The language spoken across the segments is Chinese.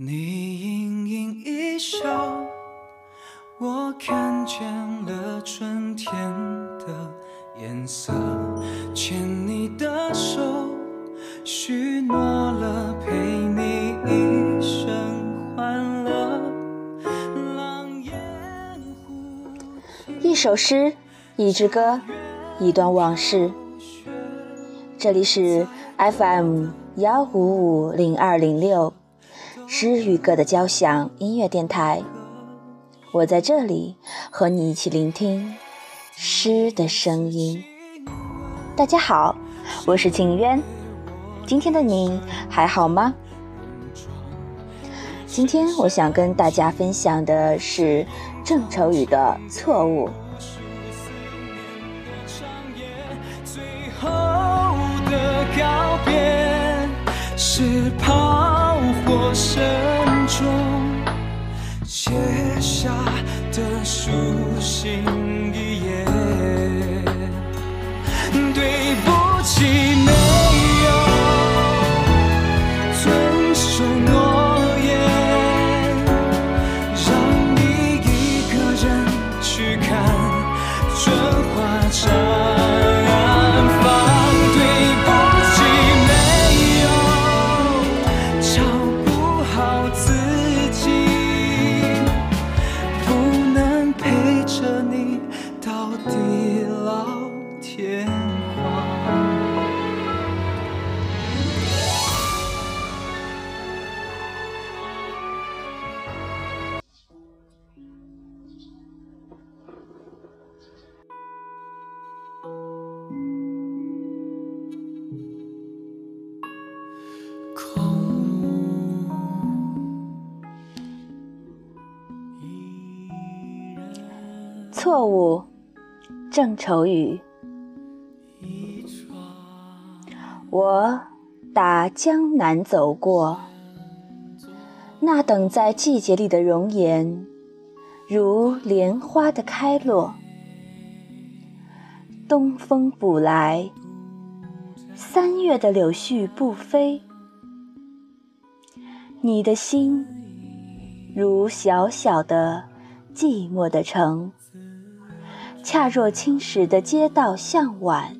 你盈盈一笑，我看见了春天的颜色。牵你的手，许诺了陪你一生欢乐。狼烟呼一首诗，一支歌，一段往事。这里是 FM 幺五五零二零六诗与歌的交响音乐电台，我在这里和你一起聆听诗的声音。大家好，我是景渊，今天的你还好吗？今天我想跟大家分享的是郑愁予的《错误》。告别是炮火声中写下的书信一页。对不起，错误，郑愁予。我打江南走过，那等在季节里的容颜，如莲花的开落。东风不来，三月的柳絮不飞。你的心，如小小的寂寞的城，恰若青石的街道向晚。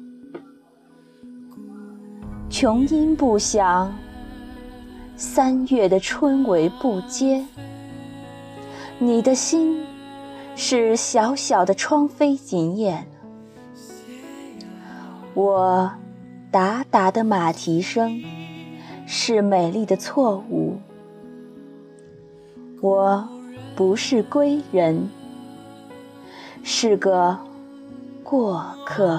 琼音不响，三月的春雷不接。你的心是小小的窗扉紧掩，我达达的马蹄声是美丽的错误。我不是归人，是个过客。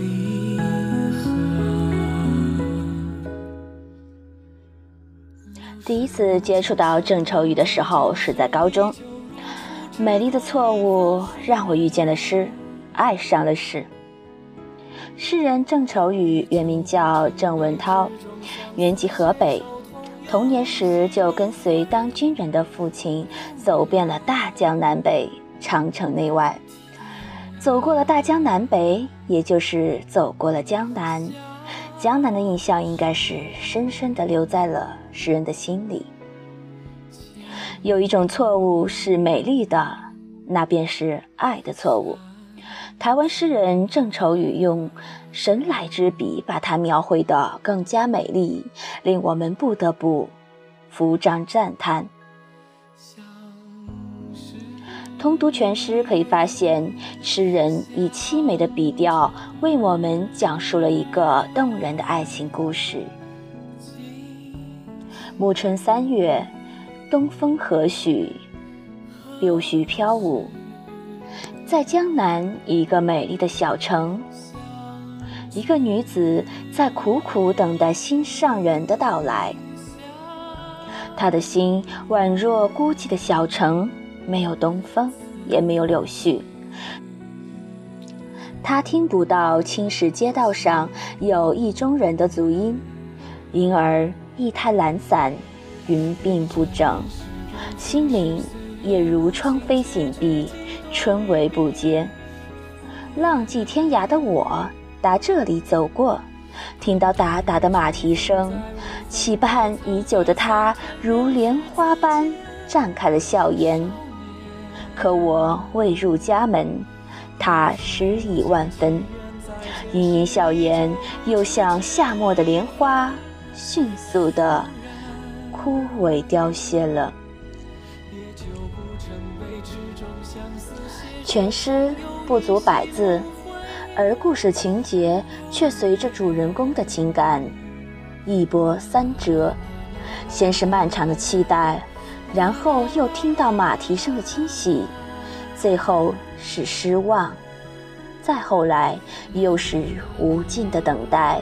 离合。第一次接触到郑愁予的时候是在高中，美丽的错误让我遇见了诗，爱上了诗。诗人郑愁予原名叫郑文涛，原籍河北。童年时就跟随当军人的父亲走遍了大江南北、长城内外。走过了大江南北，也就是走过了江南。江南的印象应该是深深地留在了诗人的心里。有一种错误是美丽的，那便是爱的错误。台湾诗人郑愁予用神来之笔把它描绘得更加美丽，令我们不得不扶掌赞叹。通读全诗可以发现，诗人以凄美的笔调为我们讲述了一个动人的爱情故事。暮春三月，东风何许，柳絮飘舞。在江南一个美丽的小城，一个女子在苦苦等待心上人的到来。她的心宛若孤寂的小城，没有东风，也没有柳絮。她听不到青石街道上有意中人的足音，因而意态懒散，云鬓不整，心灵也如窗扉紧闭，春雷不接。浪迹天涯的我，打这里走过，听到哒哒的马蹄声，期盼已久的他如莲花般绽开了笑颜。可我未入家门，他诗意万分，盈盈笑颜又像夏末的莲花，迅速的枯萎凋谢了。全诗不足百字，而故事情节却随着主人公的情感一波三折。先是漫长的期待，然后又听到马蹄声的惊喜，最后是失望，再后来又是无尽的等待。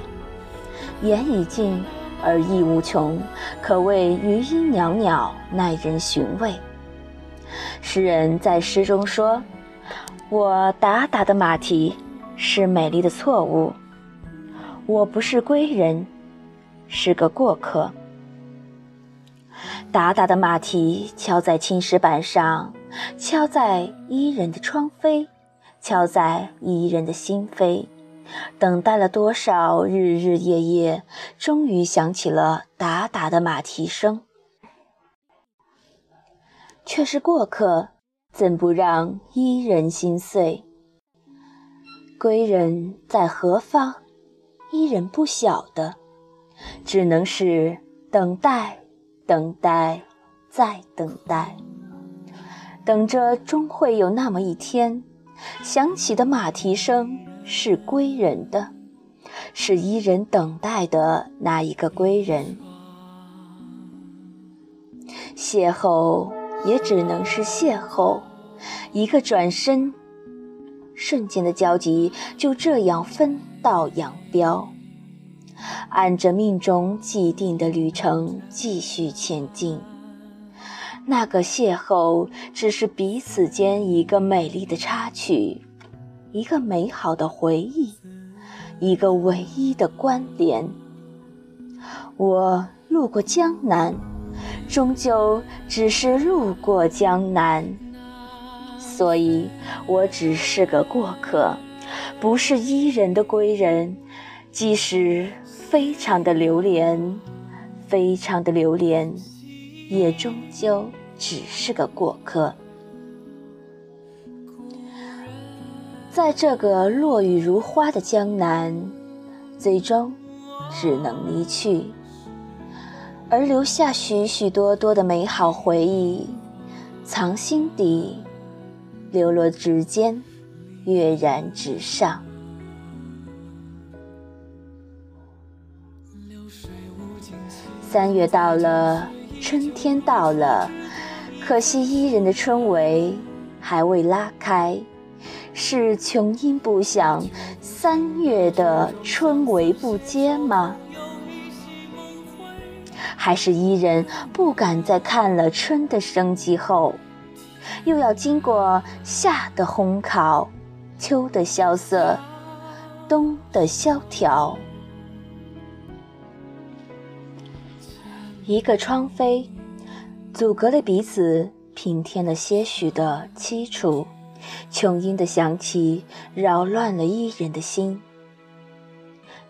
言已尽而意无穷，可谓余音袅袅，耐人寻味。诗人在诗中说。我打打的马蹄是美丽的错误，我不是归人，是个过客。打打的马蹄敲在青石板上，敲在伊人的窗扉，敲在伊人的心扉。等待了多少日日夜夜，终于响起了打打的马蹄声，却是过客。怎不让伊人心碎？归人在何方？伊人不晓得，只能是等待，等待，再等待，等着终会有那么一天，响起的马蹄声是归人的，是伊人等待的那一个归人。邂逅也只能是邂逅。一个转身，瞬间的交集就这样分道扬镳。按着命中既定的旅程继续前进。那个邂逅只是彼此间一个美丽的插曲，一个美好的回忆，一个唯一的关联。我路过江南，终究只是路过江南。所以，我只是个过客，不是伊人的归人。即使非常的留恋，非常的留恋，也终究只是个过客。在这个落雨如花的江南，最终只能离去，而留下许许多多的美好回忆，藏心底。流落指尖，跃然纸上。三月到了，春天到了，可惜伊人的春围还未拉开。是琼音不响，三月的春围不接吗？还是伊人不敢再看了春的生机后？又要经过夏的烘烤，秋的萧瑟，冬的萧条。一个窗扉，阻隔了彼此，平添了些许的凄楚。琼音的响起，扰乱了伊人的心。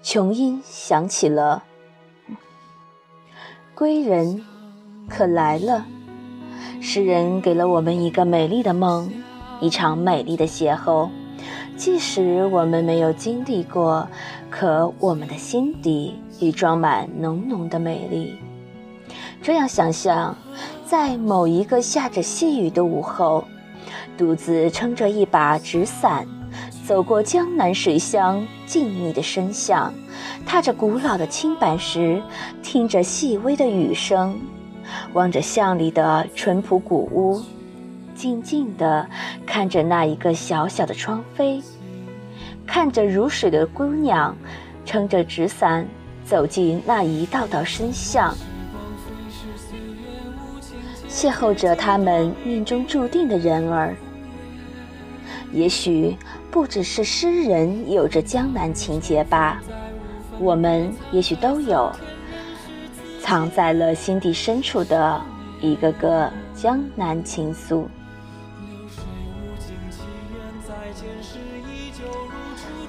琼音响起了，归人可来了。诗人给了我们一个美丽的梦，一场美丽的邂逅。即使我们没有经历过，可我们的心底已装满浓浓的美丽。这样想象，在某一个下着细雨的午后，独自撑着一把纸伞，走过江南水乡静谧的深巷，踏着古老的青板石，听着细微的雨声。望着巷里的淳朴古屋，静静地看着那一个小小的窗扉，看着如水的姑娘撑着纸伞走进那一道道深巷，邂逅着他们命中注定的人儿。也许不只是诗人有着江南情结吧，我们也许都有。藏在了心底深处的一个个江南情愫。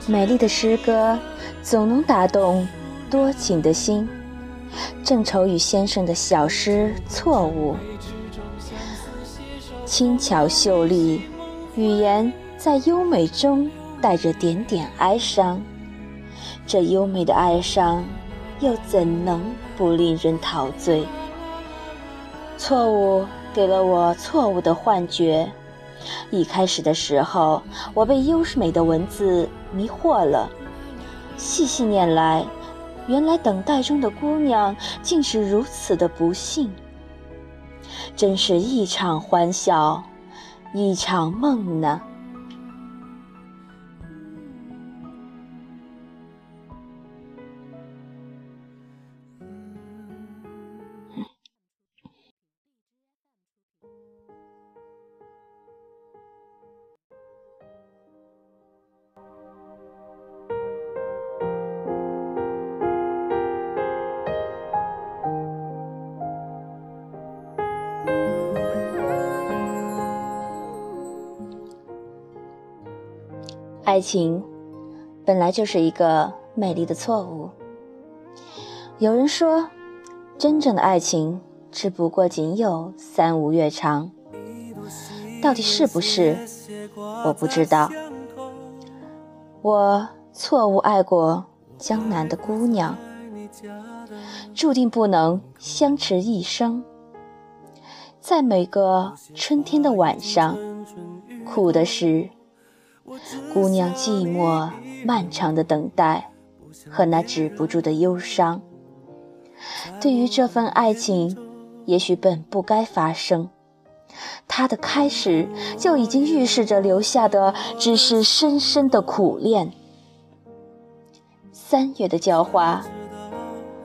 美丽的诗歌总能打动多情的心。郑愁予先生的小诗《错误》，轻巧秀丽，语言在优美中带着点点哀伤。这优美的哀伤，又怎能不令人陶醉？错误给了我错误的幻觉。一开始的时候，我被优美的文字迷惑了。细细念来，原来等待中的姑娘竟是如此的不幸。真是一场欢笑，一场梦呢。爱情本来就是一个美丽的错误。有人说，真正的爱情只不过仅有三五月长。到底是不是？我不知道。我错误爱过江南的姑娘，注定不能相持一生。在每个春天的晚上，苦的是。姑娘寂寞漫长的等待和那止不住的忧伤，对于这份爱情，也许本不该发生。它的开始就已经预示着留下的只是深深的苦恋。三月的娇花，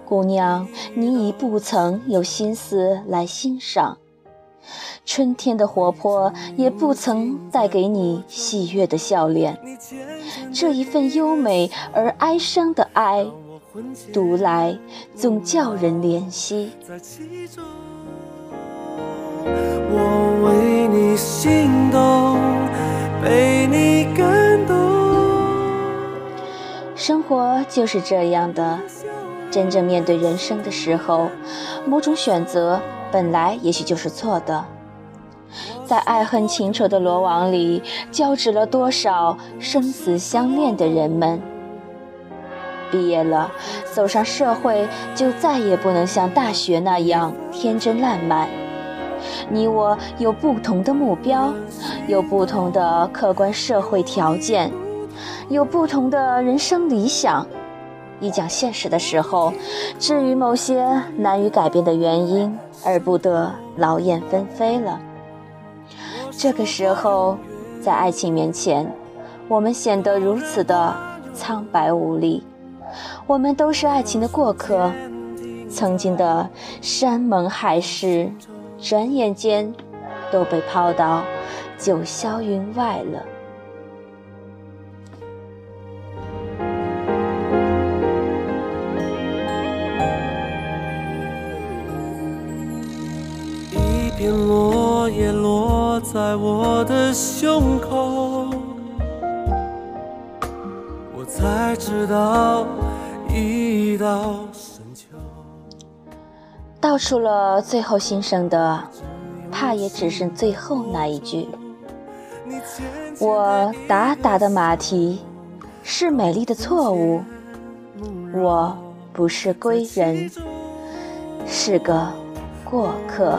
姑娘，你已不曾有心思来欣赏。春天的活泼也不曾带给你喜悦的笑脸，这一份优美而哀伤的爱，读来总叫人怜惜。我为你心动，被你感动。生活就是这样的，真正面对人生的时候，某种选择本来也许就是错的。在爱恨情仇的罗网里，交织了多少生死相恋的人们？毕业了，走上社会，就再也不能像大学那样天真烂漫。你我有不同的目标，有不同的客观社会条件，有不同的人生理想。一讲现实的时候，至于某些难以改变的原因，而不得劳燕分飞了。这个时候，在爱情面前，我们显得如此的苍白无力。我们都是爱情的过客，曾经的山盟海誓，转眼间都被抛到九霄云外了。在我的胸口，我才知道一道深秋。道出了最后心声的，怕也只剩最后那一句。我打打的马蹄，是美丽的错误。我不是归人，是个过客。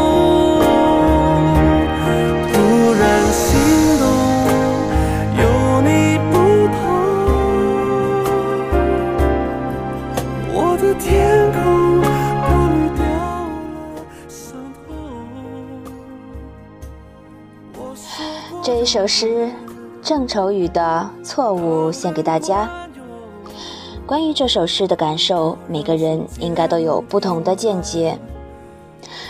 这一首诗，郑愁予的《错误》献给大家。关于这首诗的感受，每个人应该都有不同的见解。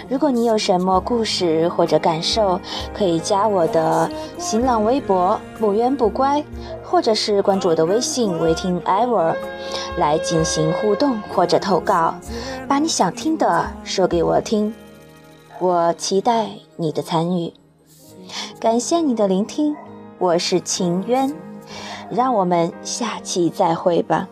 如果你有什么故事或者感受，可以加我的新浪微博“不冤不乖”，或者是关注我的微信“微听 ever”，来进行互动或者投稿，把你想听的说给我听。我期待你的参与。感谢你的聆听，我是秦渊，让我们下期再会吧。